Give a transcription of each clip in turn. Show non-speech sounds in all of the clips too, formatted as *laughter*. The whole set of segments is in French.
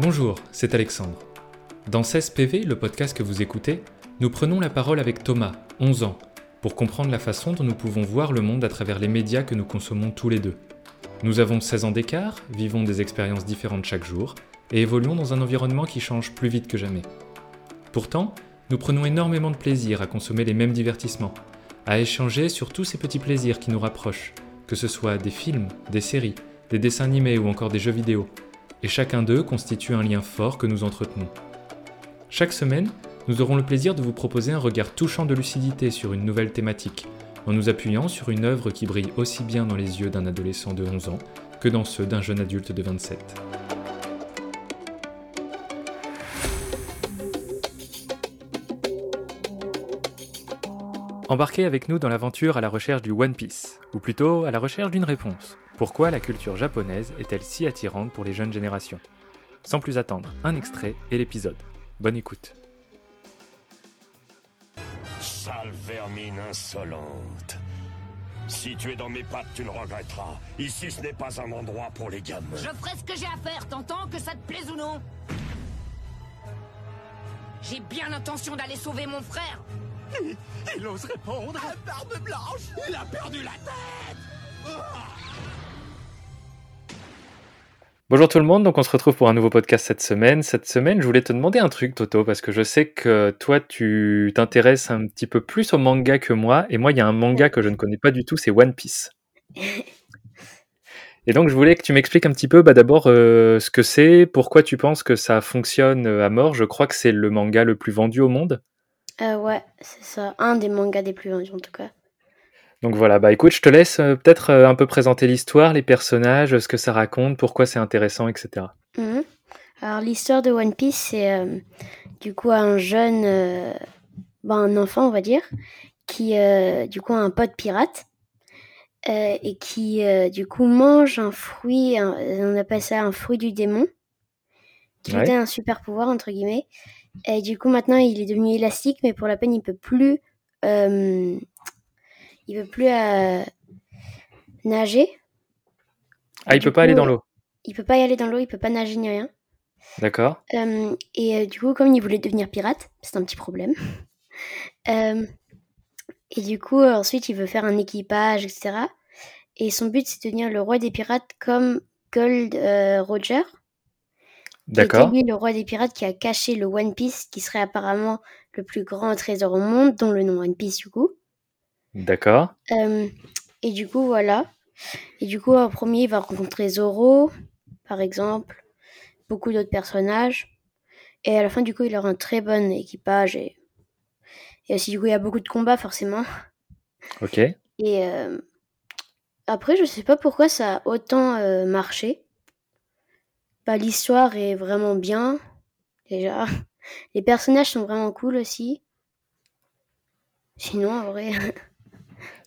Bonjour, c'est Alexandre. Dans 16 PV, le podcast que vous écoutez, nous prenons la parole avec Thomas, 11 ans, pour comprendre la façon dont nous pouvons voir le monde à travers les médias que nous consommons tous les deux. Nous avons 16 ans d'écart, vivons des expériences différentes chaque jour, et évoluons dans un environnement qui change plus vite que jamais. Pourtant, nous prenons énormément de plaisir à consommer les mêmes divertissements, à échanger sur tous ces petits plaisirs qui nous rapprochent, que ce soit des films, des séries, des dessins animés ou encore des jeux vidéo, et chacun d'eux constitue un lien fort que nous entretenons. Chaque semaine, nous aurons le plaisir de vous proposer un regard touchant de lucidité sur une nouvelle thématique, en nous appuyant sur une œuvre qui brille aussi bien dans les yeux d'un adolescent de 11 ans que dans ceux d'un jeune adulte de 27. Embarquez avec nous dans l'aventure à la recherche du One Piece, ou plutôt à la recherche d'une réponse. Pourquoi la culture japonaise est-elle si attirante pour les jeunes générations? Sans plus attendre, un extrait et l'épisode. Bonne écoute. Sale vermine insolente. Si tu es dans mes pattes, tu ne regretteras. Ici, ce n'est pas un endroit pour les gamins. Je ferai ce que j'ai à faire, t'entends Que ça te plaise ou non J'ai bien l'intention d'aller sauver mon frère Il ose répondre à Barbe Blanche Il a perdu la tête Bonjour tout le monde, donc on se retrouve pour un nouveau podcast cette semaine. Cette semaine, je voulais te demander un truc, Toto, parce que je sais que toi, tu t'intéresses un petit peu plus au manga que moi, et moi, il y a un manga que je ne connais pas du tout, c'est One Piece. *laughs* Et donc, je voulais que tu m'expliques un petit peu, bah, d'abord, euh, ce que c'est, pourquoi tu penses que ça fonctionne à mort. Je crois que c'est le manga le plus vendu au monde. Euh, ouais, c'est ça. Un des mangas des plus vendus en tout cas. Donc voilà, bah écoute, je te laisse euh, peut-être euh, un peu présenter l'histoire, les personnages, ce que ça raconte, pourquoi c'est intéressant, etc. Mhm. Alors l'histoire de One Piece, c'est euh, du coup un jeune, euh, ben, un enfant on va dire, qui euh, du coup a un pote pirate et qui du coup mange un fruit, un- on appelle ça un fruit du démon, qui lui Ouais. donne un super pouvoir entre guillemets. Et du coup maintenant il est devenu élastique, mais pour la peine il peut plus, il peut plus euh, nager. Ah, il peut pas aller dans l'eau. Il peut pas y aller dans l'eau, il peut pas nager ni rien. D'accord. Euh, et euh, du coup, comme il voulait devenir pirate, c'est un petit problème. *laughs* Et du coup, ensuite, il veut faire un équipage, etc. Et son but, c'est de devenir le roi des pirates comme Gold Roger, D'accord. lui le roi des pirates qui a caché le One Piece, qui serait apparemment le plus grand trésor au monde, dont le nom One Piece, du coup. D'accord. Euh, et du coup, voilà. Et du coup, en premier, il va rencontrer Zoro, par exemple, beaucoup d'autres personnages. Et à la fin, du coup, il aura un très bon équipage. Et, et aussi, du coup, il y a beaucoup de combats, forcément. Ok. Et euh, après, je sais pas pourquoi ça a autant euh, marché. Bah, L'histoire est vraiment bien, déjà. *laughs* Les personnages sont vraiment cool aussi. Sinon, en vrai. *laughs*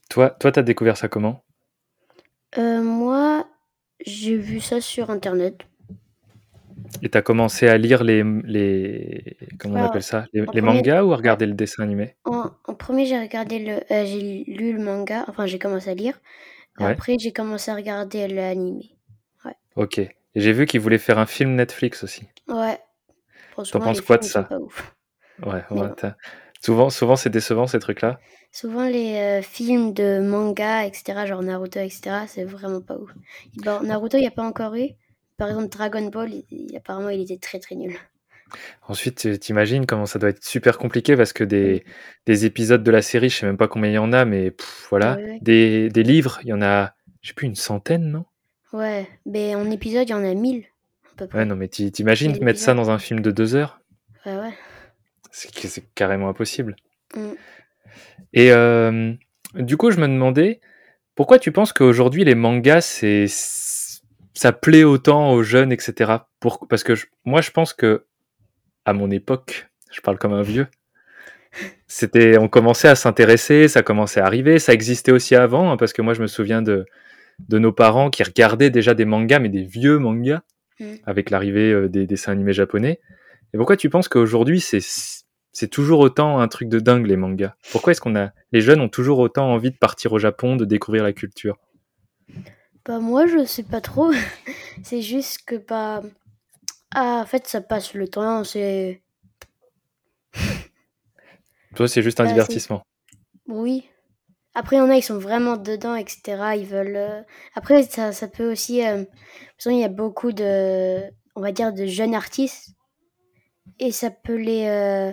Toi, toi, t'as découvert ça comment? Euh, moi, j'ai vu ça sur internet. Et t'as commencé à lire les, les comment on Alors, appelle ça? Les, en les premier- mangas ou à regarder le dessin animé? En, en premier, j'ai regardé le, euh, j'ai lu le manga, enfin j'ai commencé à lire. Ouais. Après, j'ai commencé à regarder l'animé. Ok. Et j'ai vu qu'ils voulaient faire un film Netflix aussi. Ouais. Franchement, penses les quoi de films, ils sont ça? pas ouf. Ouais. Mais ouais bon. Souvent, souvent, c'est décevant ces trucs-là? Souvent, les euh, films de manga, etc., genre Naruto, etc., c'est vraiment pas ouf. Bon, Naruto, il n'y a pas encore eu. Par exemple, Dragon Ball, il- il- apparemment, il était très très nul. Ensuite, tu- t'imagines comment ça doit être super compliqué parce que des, des épisodes de la série, je sais même pas combien il y en a, mais pff, voilà. Des, des livres, il y en a, je sais plus, une centaine, non? Ouais, mais en épisode, il y en a 1000 à peu près. Ouais, non, mais t'i- t'imagines mettre ça dans un film de deux heures? Ouais, ouais. C'est carrément impossible. Mm. Et euh, du coup, je me demandais pourquoi tu penses qu'aujourd'hui les mangas, c'est ça plaît autant aux jeunes, etc. Pour, parce que je- moi, je pense que à mon époque, je parle comme un vieux, c'était, on commençait à s'intéresser, ça commençait à arriver, ça existait aussi avant, hein, parce que moi, je me souviens de de nos parents qui regardaient déjà des mangas, mais des vieux mangas, Mm. avec l'arrivée euh, des dessins animés japonais. Et pourquoi tu penses qu'aujourd'hui, c'est c'est toujours autant un truc de dingue les mangas Pourquoi est-ce qu'on a les jeunes ont toujours autant envie de partir au Japon, de découvrir la culture? Bah moi je sais pas trop. *laughs* c'est juste que bah Ah, en fait, ça passe le temps, c'est... *laughs* Toi, c'est juste un Ah, c'est- divertissement. Oui. Après, il y en a, ils sont vraiment dedans, etc. Ils veulent... euh, Après, ça, ça peut aussi... euh, il y a beaucoup de... On va dire de jeunes artistes. Et ça peut les... euh,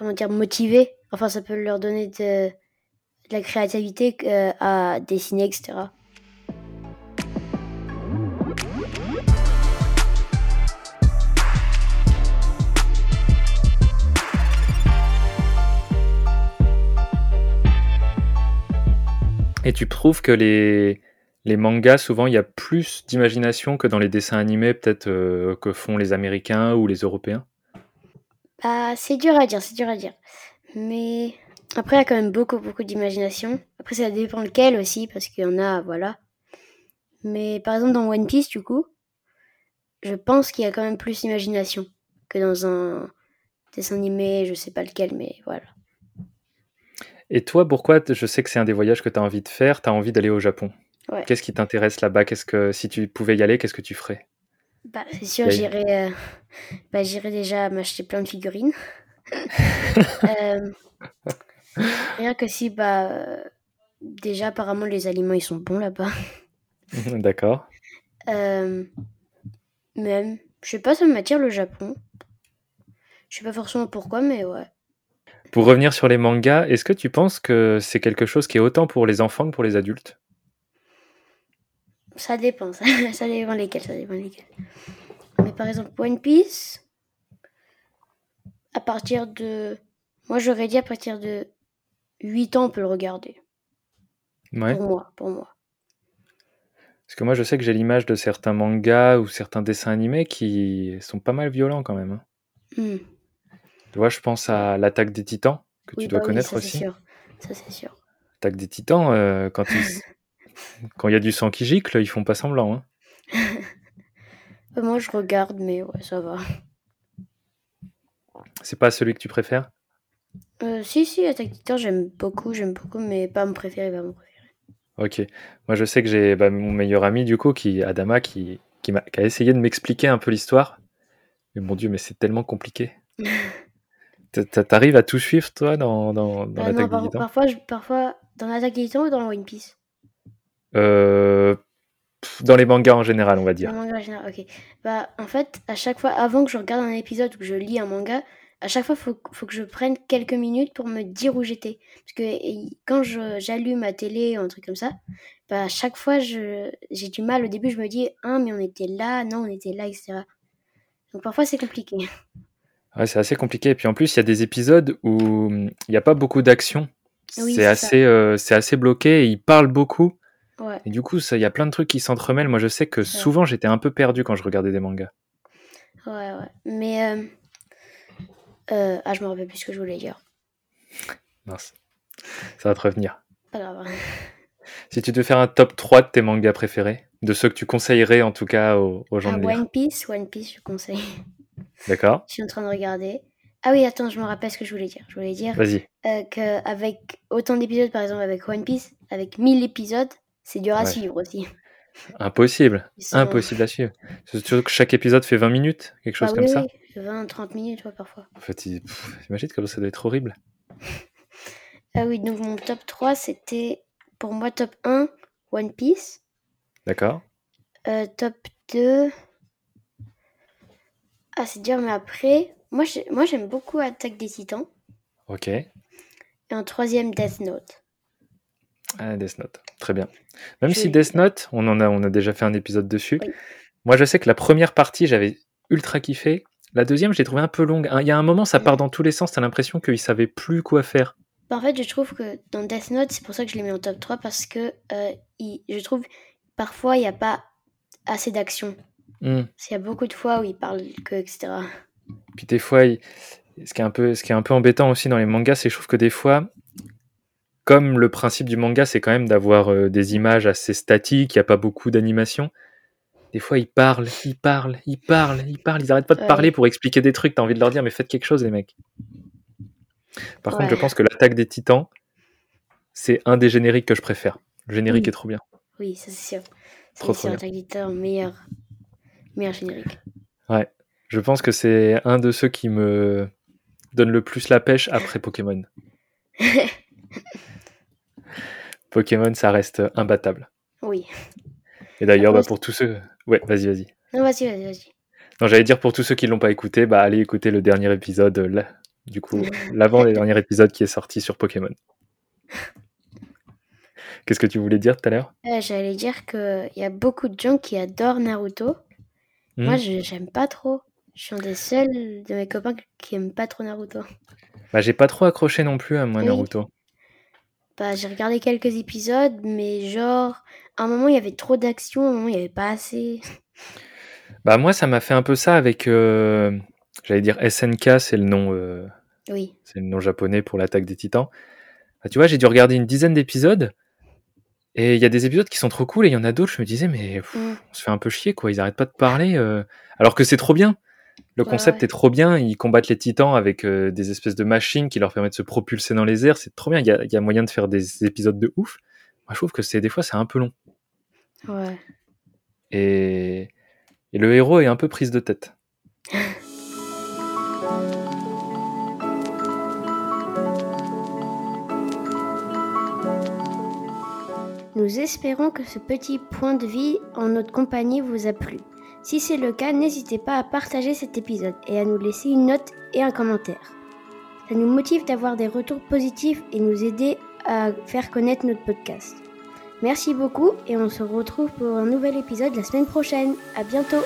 Comment dire Motiver. Enfin, ça peut leur donner de, de la créativité euh, à dessiner, etc. Et tu trouves que les, les mangas, souvent, il y a plus d'imagination que dans les dessins animés, peut-être euh, que font les Américains ou les Européens? Bah, c'est dur à dire, c'est dur à dire. Mais après, il y a quand même beaucoup, beaucoup d'imagination. Après, ça dépend lequel aussi, parce qu'il y en a, voilà. Mais par exemple, dans One Piece, du coup, je pense qu'il y a quand même plus d'imagination que dans un dessin animé, je sais pas lequel, mais voilà. Et toi, pourquoi Je sais que c'est un des voyages que tu as envie de faire, tu as envie d'aller au Japon. Ouais. Qu'est-ce qui t'intéresse là-bas? Qu'est-ce que si tu pouvais y aller, qu'est-ce que tu ferais? Bah, c'est sûr, j'irai euh, bah, j'irai déjà m'acheter plein de figurines. *laughs* Euh, rien que si, bah, déjà, apparemment, les aliments, ils sont bons là-bas. *laughs* D'accord. Euh, même, je sais pas, ça m'attire le Japon. Je sais pas forcément pourquoi, mais ouais. Pour revenir sur les mangas, est-ce que tu penses que c'est quelque chose qui est autant pour les enfants que pour les adultes? Ça dépend, ça, *laughs* ça dépend lesquels, ça dépend lesquels. Mais par exemple, One Piece, à partir de... Moi, j'aurais dit à partir de 8 ans, on peut le regarder. Ouais. Pour moi, pour moi. Parce que moi, je sais que j'ai l'image de certains mangas ou certains dessins animés qui sont pas mal violents quand même. hein. Hmm. Tu vois, je pense à l'attaque des titans, que Oui, tu dois bah oui, connaître ça, aussi. sûr. Ça, c'est sûr. L'attaque des titans, euh, quand ils- *laughs* quand il y a du sang qui gicle, ils font pas semblant. hein. *laughs* Moi, je regarde, mais ouais, ça va. C'est pas celui que tu préfères? Euh, si, si, Attack Titan, j'aime beaucoup, j'aime beaucoup, mais pas mon préféré, pas mon préféré. Ok. Moi, je sais que j'ai bah, mon meilleur ami, du coup, qui, Adama, qui, qui, a essayé de m'expliquer un peu l'histoire. Mais mon Dieu, mais c'est tellement compliqué. *laughs* T'a- t'a- T'arrives à tout suivre, toi, dans, dans, dans Ah l'attaque des titans? parfois, je- parfois, dans l'Attaque des Titans ou dans One Piece? Euh, Dans les mangas en général, on va dire. Le manga en général, ok. Bah, en fait, à chaque fois, avant que je regarde un épisode ou que je lis un manga, à chaque fois, faut, faut que je prenne quelques minutes pour me dire où j'étais. Parce que et, quand j'allume ma télé ou un truc comme ça, bah, à chaque fois, j'ai du mal. Au début, je me dis, ah, mais on était là, non, on était là, etc. Donc parfois, c'est compliqué. *laughs* Ouais, c'est assez compliqué. Et puis en plus, il y a des épisodes où hum, il n'y a pas beaucoup d'action. Oui, c'est assez, euh, assez bloqué et ils parlent beaucoup. Ouais, Et du coup, il y a plein de trucs qui s'entremêlent. Moi, je sais que souvent, j'étais un peu perdu quand je regardais des mangas. ouais, ouais. Mais, euh, euh, ah, je me rappelle plus ce que je voulais dire. Mince. Ça va te revenir. Pas grave. *laughs* Si tu devais faire un top 3 de tes mangas préférés, de ceux que tu conseillerais en tout cas aux, aux gens Ah, de lire. One Piece, One Piece, je conseille. *laughs* D'accord Je suis en train de regarder. Ah oui, attends, je me rappelle ce que je voulais dire. Je voulais dire Vas-y. euh, qu'avec autant d'épisodes, par exemple avec One Piece, avec 1000 épisodes, c'est dur à Ouais. suivre aussi. Impossible. *laughs* Impossible à suivre. Surtout que chaque épisode fait 20 minutes, quelque chose Bah comme oui, ça. oui, 20, 30 minutes, ouais, parfois. En fait, il- pff, imagine comme ça doit être horrible. *laughs* Ah oui, donc mon top 3, c'était pour moi top 1, One Piece. D'accord Euh, top 2. Ah, c'est dur, mais après, moi, j'aime beaucoup Attaque des Titans. Ok. Et en troisième, Death Note. Ah, Death Note. Très bien. Même si. Death Note, on en a, on a déjà fait un épisode dessus. Oui. Moi, je sais que la première partie, j'avais ultra kiffé. La deuxième, je l'ai trouvée un peu longue. Il y a un moment, ça part dans tous les sens. T'as l'impression qu'ils savaient plus quoi faire. Bah, en fait, je trouve que dans Death Note, c'est pour ça que je l'ai mis en top 3, parce que euh, il- je trouve parfois il n'y a pas assez d'action. Hmm. Il y a beaucoup de fois où il parle que, etc. Puis des fois, il- ce, qui est un peu, ce qui est un peu embêtant aussi dans les mangas, c'est que je trouve que des fois, comme le principe du manga, c'est quand même d'avoir euh, des images assez statiques, il n'y a pas beaucoup d'animation. Des fois, ils parlent, ils parlent, ils parlent, ils parlent, ils arrêtent pas de Ouais. parler pour expliquer des trucs. T'as envie de leur dire, mais faites quelque chose, les mecs. Par contre, je pense que l'attaque des titans, c'est un des génériques que je préfère. Le générique Oui. est trop bien. Oui, ça c'est sûr. Trop, C'est trop sûr, Attaque des Titans, meilleur, meilleur générique. Ouais, je pense que c'est un de ceux qui me donne le plus la pêche après Pokémon. *laughs* *laughs* Pokémon, ça reste imbattable. Oui. Et d'ailleurs, bah, pour tous ceux. Ouais, vas-y, vas-y. Non, vas-y, vas-y, vas-y. Non, j'allais dire pour tous ceux qui l'ont pas écouté, bah allez écouter le dernier épisode, là, du coup, *laughs* l'avant des derniers épisodes qui est sorti sur Pokémon. *laughs* Qu'est-ce que tu voulais dire tout à l'heure? Euh, J'allais dire qu'il y a beaucoup de gens qui adorent Naruto. Hmm. Moi, je j'aime pas trop. Je suis un des seuls de mes copains qui aiment pas trop Naruto. Bah, j'ai pas trop accroché non plus à moi, Oui. Naruto. Bah, j'ai regardé quelques épisodes, mais genre, à un moment, il y avait trop d'action, à un moment, il y avait pas assez. *laughs* Bah, moi, ça m'a fait un peu ça avec. euh, J'allais dire SNK, c'est le nom. euh, Oui. c'est le nom japonais pour l'attaque des titans. Bah, tu vois, j'ai dû regarder une dizaine d'épisodes. Et il y a des épisodes qui sont trop cool et il y en a d'autres, je me disais, mais pff, Mm. on se fait un peu chier, quoi. Ils arrêtent pas de parler. euh, Alors que c'est trop bien. Le Ouais, concept ouais. est trop bien. Ils combattent les titans avec euh, des espèces de machines qui leur permettent de se propulser dans les airs. C'est trop bien. Il y a, il y a moyen de faire des épisodes de ouf. Moi, je trouve que c'est des fois, c'est un peu long. Ouais. Et... et le héros est un peu prise de tête. Nous espérons que ce petit point de vie en notre compagnie vous a plu. Si c'est le cas, n'hésitez pas à partager cet épisode et à nous laisser une note et un commentaire. Ça nous motive d'avoir des retours positifs et nous aider à faire connaître notre podcast. Merci beaucoup et on se retrouve pour un nouvel épisode la semaine prochaine. À bientôt!